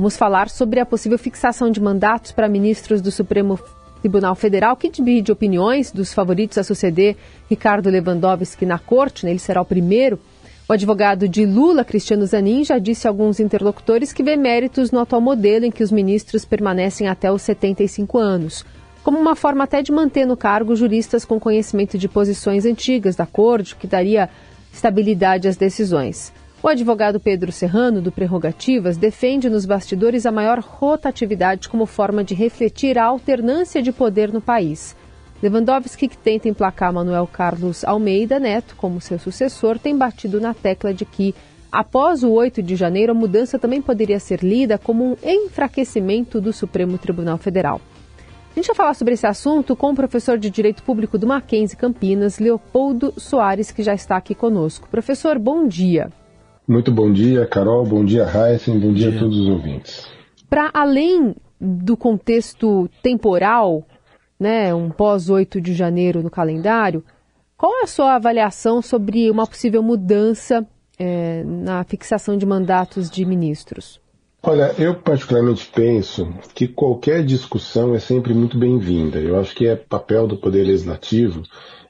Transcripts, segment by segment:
Vamos falar sobre a possível fixação de mandatos para ministros do Supremo Tribunal Federal, que divide opiniões dos favoritos a suceder Ricardo Lewandowski na corte, né? ele será o primeiro. O advogado de Lula, Cristiano Zanin, já disse a alguns interlocutores que vê méritos no atual modelo em que os ministros permanecem até os 75 anos, como uma forma até de manter no cargo juristas com conhecimento de posições antigas da corte, que daria estabilidade às decisões. O advogado Pedro Serrano, do Prerrogativas, defende nos bastidores a maior rotatividade como forma de refletir a alternância de poder no país. Lewandowski, que tenta emplacar Manuel Carlos Almeida Neto como seu sucessor, tem batido na tecla de que, após o 8 de janeiro, a mudança também poderia ser lida como um enfraquecimento do Supremo Tribunal Federal. A gente vai falar sobre esse assunto com o professor de Direito Público do Mackenzie Campinas, Leopoldo Soares, que já está aqui conosco. Professor, bom dia. Muito bom dia, Carol. Bom dia, Heisen. Bom, bom dia, dia a todos os ouvintes. Para além do contexto temporal, né, um pós 8 de janeiro no calendário, qual é a sua avaliação sobre uma possível mudança é, na fixação de mandatos de ministros? Olha, eu particularmente penso que qualquer discussão é sempre muito bem-vinda. Eu acho que é papel do Poder Legislativo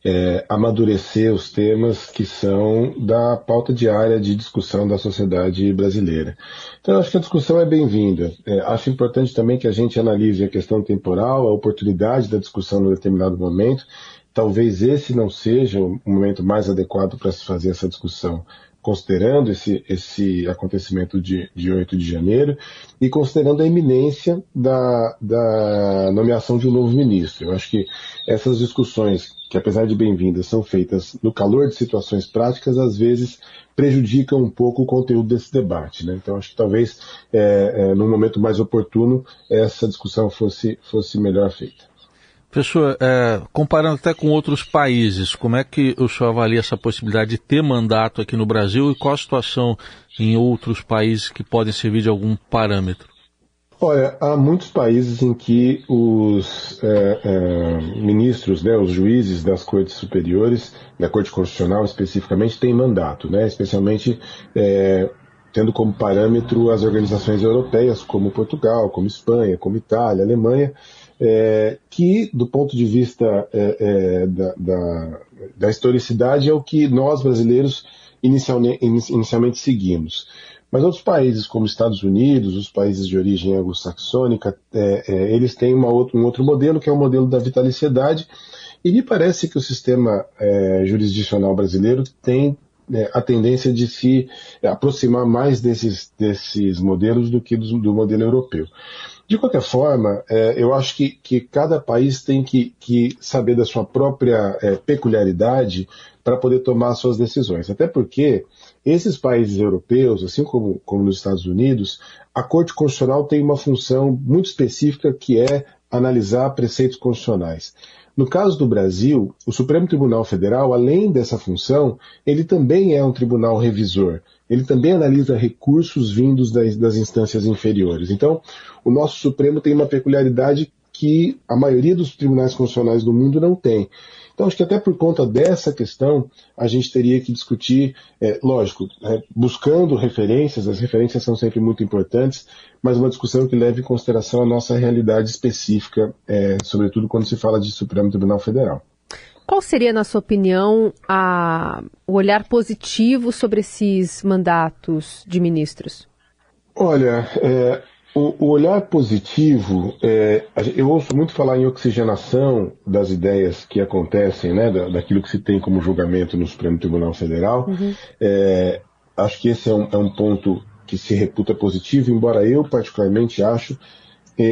é, amadurecer os temas que são da pauta diária de discussão da sociedade brasileira. Então, acho que a discussão é bem-vinda. É, acho importante também que a gente analise a questão temporal, a oportunidade da discussão em determinado momento. Talvez esse não seja o momento mais adequado para se fazer essa discussão considerando esse, esse acontecimento de, de 8 de janeiro e considerando a iminência da, da nomeação de um novo ministro. Eu acho que essas discussões, que apesar de bem-vindas, são feitas no calor de situações práticas, às vezes prejudicam um pouco o conteúdo desse debate. Né? Então, acho que talvez, é, é, num momento mais oportuno, essa discussão fosse, fosse melhor feita. Professor, é, comparando até com outros países, como é que o senhor avalia essa possibilidade de ter mandato aqui no Brasil e qual a situação em outros países que podem servir de algum parâmetro? Olha, há muitos países em que os é, é, ministros, né, os juízes das cortes superiores, da Corte Constitucional especificamente, têm mandato, né, especialmente é, tendo como parâmetro as organizações europeias, como Portugal, como Espanha, como Itália, Alemanha, é, que, do ponto de vista é, é, da, da, da, historicidade, é o que nós brasileiros inicialmente, inicialmente seguimos. Mas outros países, como Estados Unidos, os países de origem anglo-saxônica, é, é, eles têm outra, um outro modelo, que é o modelo da vitaliciedade, e me parece que o sistema é, jurisdicional brasileiro tem a tendência de se aproximar mais desses, desses modelos do que do, do modelo europeu. De qualquer forma, é, eu acho que, que cada país tem que, que saber da sua própria é, peculiaridade para poder tomar suas decisões. Até porque esses países europeus, assim como, como nos Estados Unidos, a Corte Constitucional tem uma função muito específica que é analisar preceitos constitucionais. No caso do Brasil, o Supremo Tribunal Federal, além dessa função, ele também é um tribunal revisor ele também analisa recursos vindos das, das instâncias inferiores. Então, o nosso Supremo tem uma peculiaridade que a maioria dos tribunais constitucionais do mundo não tem. Então, acho que até por conta dessa questão, a gente teria que discutir, é, lógico, é, buscando referências, as referências são sempre muito importantes, mas uma discussão que leve em consideração a nossa realidade específica, é, sobretudo quando se fala de Supremo Tribunal Federal. Qual seria, na sua opinião, a, o olhar positivo sobre esses mandatos de ministros? Olha, é, o, o, olhar positivo, é, eu ouço muito falar em oxigenação das ideias que acontecem, né, da, daquilo que se tem como julgamento no Supremo Tribunal Federal. Uhum. É, acho que esse é um, é um ponto que se reputa positivo, embora eu particularmente acho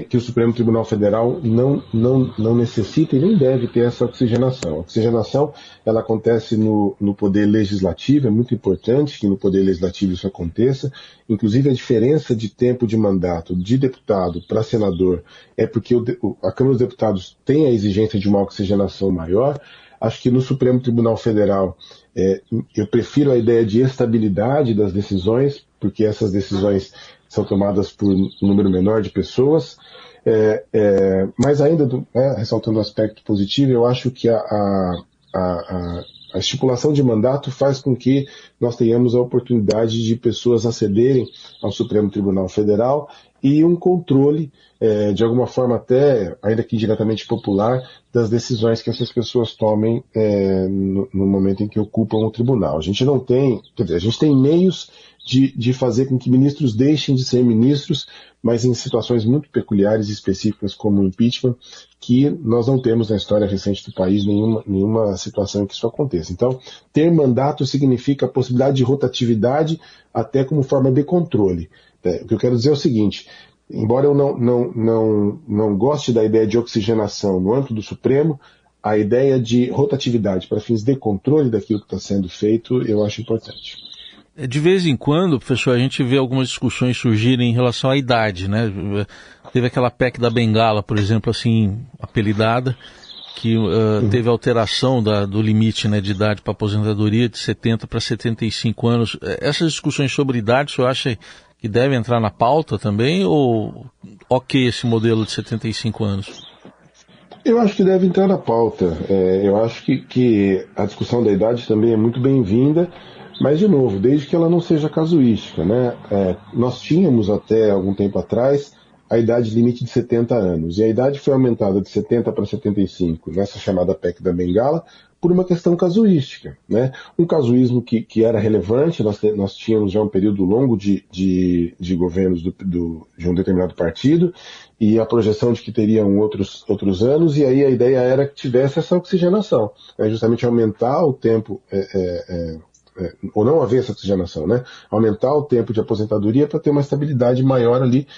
que o Supremo Tribunal Federal não, não, não necessita e nem deve ter essa oxigenação. A oxigenação ela acontece no, no Poder Legislativo, é muito importante que no Poder Legislativo isso aconteça. Inclusive, a diferença de tempo de mandato de deputado para senador é porque o, a Câmara dos Deputados tem a exigência de uma oxigenação maior. Acho que no Supremo Tribunal Federal é, eu prefiro a ideia de estabilidade das decisões, porque essas decisões são tomadas por um número menor de pessoas. É, é, mas ainda, né, ressaltando o aspecto positivo, eu acho que a, a, a, a, estipulação de mandato faz com que nós tenhamos a oportunidade de pessoas acederem ao Supremo Tribunal Federal e um controle, é, de alguma forma até, ainda que diretamente popular, das decisões que essas pessoas tomem é, no, no, momento em que ocupam o tribunal. A gente não tem, quer dizer, a gente tem meios de, de fazer com que ministros deixem de ser ministros, mas em situações muito peculiares e específicas como o impeachment, que nós não temos na história recente do país nenhuma, nenhuma situação em que isso aconteça. Então, ter mandato significa a possibilidade de rotatividade até como forma de controle. É, o que eu quero dizer é o seguinte, embora eu não, não, não, não goste da ideia de oxigenação no âmbito do Supremo, a ideia de rotatividade para fins de controle daquilo que está sendo feito, eu acho importante. É, de vez em quando, professor, a gente vê algumas discussões surgirem em relação à idade, né? Teve aquela PEC da Bengala, por exemplo, assim, apelidada, que uh, teve alteração da, do limite né, de idade para aposentadoria de 70 para 75 anos. É, essas discussões sobre idade, o senhor acha que deve entrar na pauta também ou ok esse modelo de 75 anos? Eu acho que deve entrar na pauta. É, eu acho que, que a discussão da idade também é muito bem-vinda mas, de novo, desde que ela não seja casuística, né? É, nós tínhamos até algum tempo atrás a idade limite de 70 anos, e a idade foi aumentada de 70 para 75 nessa chamada PEC da Bengala por uma questão casuística. Né? Um casuísmo que, que era relevante, nós, nós tínhamos já um período longo de, de, de governos do, do, de um determinado partido, e a projeção de que teriam outros, outros anos, e aí a ideia era que tivesse essa oxigenação, né? justamente aumentar o tempo é, é, é é, ou não haver essa oxigenação, né? Aumentar o tempo de aposentadoria para ter uma estabilidade maior ali,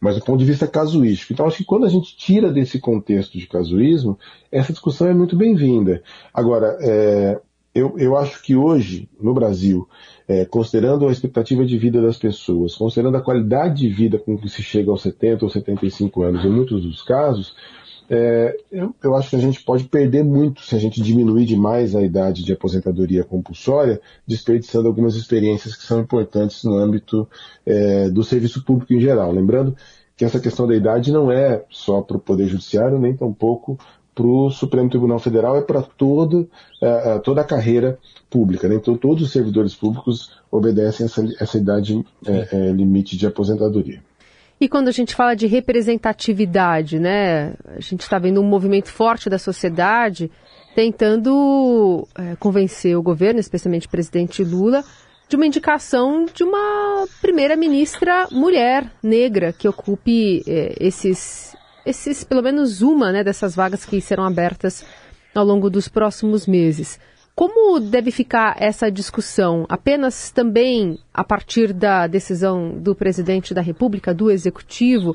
mas do ponto de vista casuístico. Então, acho que quando a gente tira desse contexto de casuísmo, essa discussão é muito bem-vinda. Agora, é, eu, eu acho que hoje, no Brasil, é, considerando a expectativa de vida das pessoas, considerando a qualidade de vida com que se chega aos 70 ou 75 anos, em muitos dos casos, é, eu, eu, acho que a gente pode perder muito se a gente diminuir demais a idade de aposentadoria compulsória, desperdiçando algumas experiências que são importantes no âmbito é, do serviço público em geral. Lembrando que essa questão da idade não é só para o Poder Judiciário, nem tampouco para o Supremo Tribunal Federal, é para toda, é, é, toda a carreira pública. Né? Então, todos os servidores públicos obedecem essa, essa idade é, é, limite de aposentadoria. E quando a gente fala de representatividade, né, a gente está vendo um movimento forte da sociedade tentando é, convencer o governo, especialmente o presidente Lula, de uma indicação de uma primeira-ministra mulher negra que ocupe é, esses, esses, pelo menos uma né, dessas vagas que serão abertas ao longo dos próximos meses. Como deve ficar essa discussão? Apenas também a partir da decisão do presidente da República, do executivo,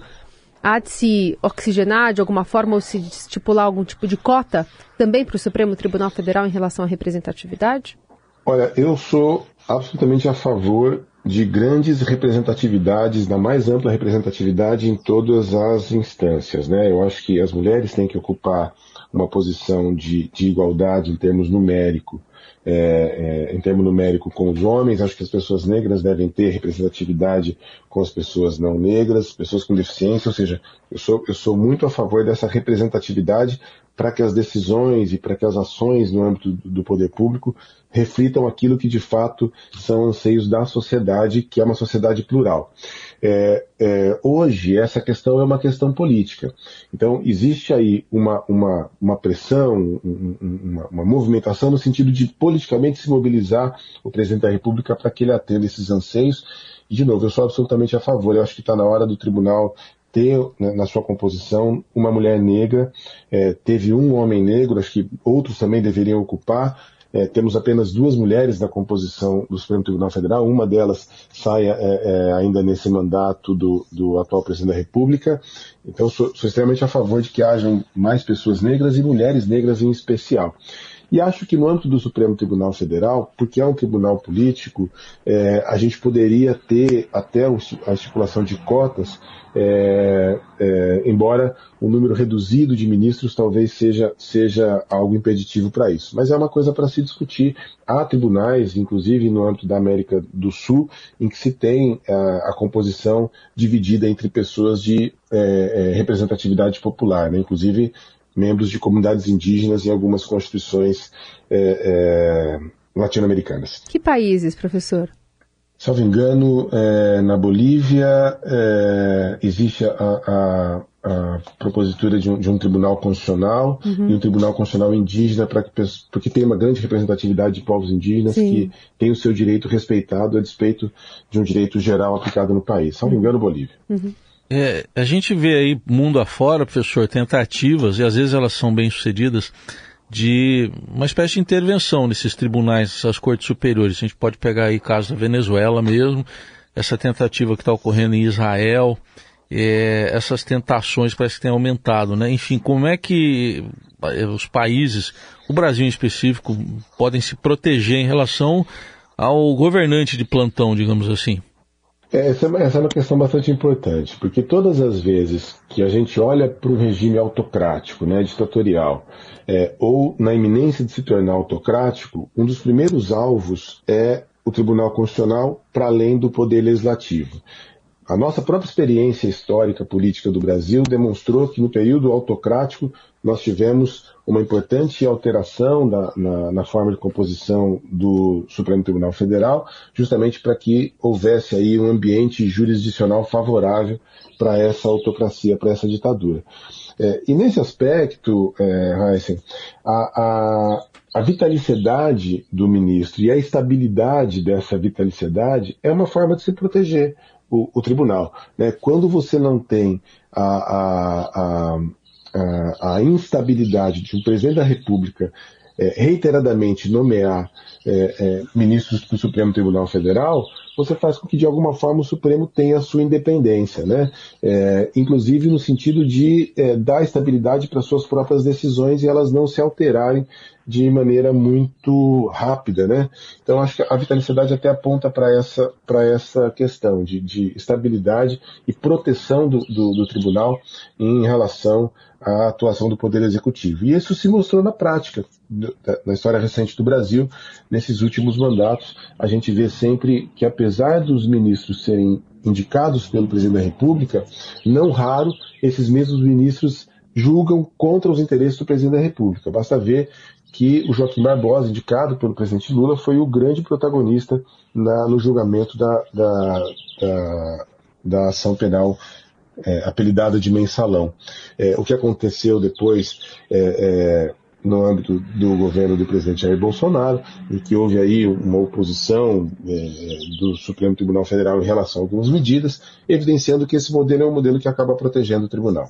há de se oxigenar de alguma forma ou se estipular algum tipo de cota também para o Supremo Tribunal Federal em relação à representatividade? Olha, eu sou absolutamente a favor de grandes representatividades, da mais ampla representatividade em todas as instâncias. Né? Eu acho que as mulheres têm que ocupar uma posição de, de igualdade em termos numérico, é, é, em termo numérico com os homens, acho que as pessoas negras devem ter representatividade com as pessoas não negras, pessoas com deficiência, ou seja, eu sou, eu sou muito a favor dessa representatividade para que as decisões e para que as ações no âmbito do poder público reflitam aquilo que de fato são anseios da sociedade, que é uma sociedade plural. É, é, hoje, essa questão é uma questão política. Então, existe aí uma, uma, uma pressão, uma, uma, movimentação no sentido de politicamente se mobilizar o presidente da República para que ele atenda esses anseios. E, de novo, eu sou absolutamente a favor. Eu acho que está na hora do tribunal ter né, na sua composição uma mulher negra, é, teve um homem negro, acho que outros também deveriam ocupar, é, temos apenas duas mulheres na composição do Supremo Tribunal Federal, uma delas sai é, é, ainda nesse mandato do, do, atual presidente da República. Então, sou, sou extremamente a favor de que hajam mais pessoas negras e mulheres negras em especial. E acho que no âmbito do Supremo Tribunal Federal, porque é um tribunal político, é, a gente poderia ter até a estipulação de cotas, é, é, embora o número reduzido de ministros talvez seja, seja algo impeditivo para isso. Mas é uma coisa para se discutir. Há tribunais, inclusive no âmbito da América do Sul, em que se tem a, a composição dividida entre pessoas de é, é, representatividade popular, né? inclusive membros de comunidades indígenas em algumas constituições é, é, latino-americanas. Que países, professor? salvo engano, é, na Bolívia é, existe a, a, a propositura de um, de um, tribunal constitucional uhum. e um tribunal constitucional indígena para que porque tem uma grande representatividade de povos indígenas Sim. que tem o seu direito respeitado a despeito de um direito geral aplicado no país. Salvo uhum. engano, Bolívia. Uhum. É, a gente vê aí mundo afora, professor, tentativas e às vezes elas são bem sucedidas de uma espécie de intervenção nesses tribunais, nessas cortes superiores. A gente pode pegar aí casos da Venezuela mesmo, essa tentativa que está ocorrendo em Israel, é, essas tentações parece que têm aumentado, né? Enfim, como é que é, os países, o Brasil em específico, podem se proteger em relação ao governante de plantão, digamos assim? É, essa, essa, é uma questão bastante importante, porque todas as vezes que a gente olha para um regime autocrático, né, ditatorial, é, ou na iminência de se tornar autocrático, um dos primeiros alvos é o Tribunal Constitucional para além do Poder Legislativo. A nossa própria experiência histórica política do Brasil demonstrou que no período autocrático nós tivemos uma importante alteração na, na, forma de composição do Supremo Tribunal Federal, justamente para que houvesse aí um ambiente jurisdicional favorável para essa autocracia, para essa ditadura. É, e nesse aspecto, é, Heisen, a, a, a vitalicidade do ministro e a estabilidade dessa vitalicidade é uma forma de se proteger o, o tribunal. Né? Quando você não tem a, a, a, a, instabilidade de um presidente da República é, reiteradamente nomear é, é, ministros do Supremo Tribunal Federal, você faz com que de alguma forma o Supremo tenha sua independência, né? É, inclusive no sentido de é, dar estabilidade para suas próprias decisões e elas não se alterarem de maneira muito rápida, né? Então acho que a vitalicidade até aponta para essa, para essa questão de, de estabilidade e proteção do, do, do tribunal em relação à atuação do Poder Executivo. E isso se mostrou na prática, na história recente do Brasil, nesses últimos mandatos, a gente vê sempre que apesar dos ministros serem indicados pelo presidente da República, não raro esses mesmos ministros julgam contra os interesses do presidente da República. Basta ver que o Joaquim Barbosa, indicado pelo presidente Lula, foi o grande protagonista na, no julgamento da, da, da, da ação penal é, apelidada de mensalão. É, o que aconteceu depois é, é no âmbito do governo do presidente Jair Bolsonaro, em que houve aí uma oposição é, do Supremo Tribunal Federal em relação a algumas medidas, evidenciando que esse modelo é um modelo que acaba protegendo o tribunal.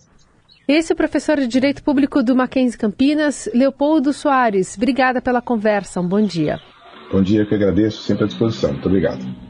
Esse é o professor de Direito Público do Mackenzie Campinas, Leopoldo Soares. Obrigada pela conversa. Um bom dia. Bom dia, que agradeço, sempre à disposição. Muito obrigado.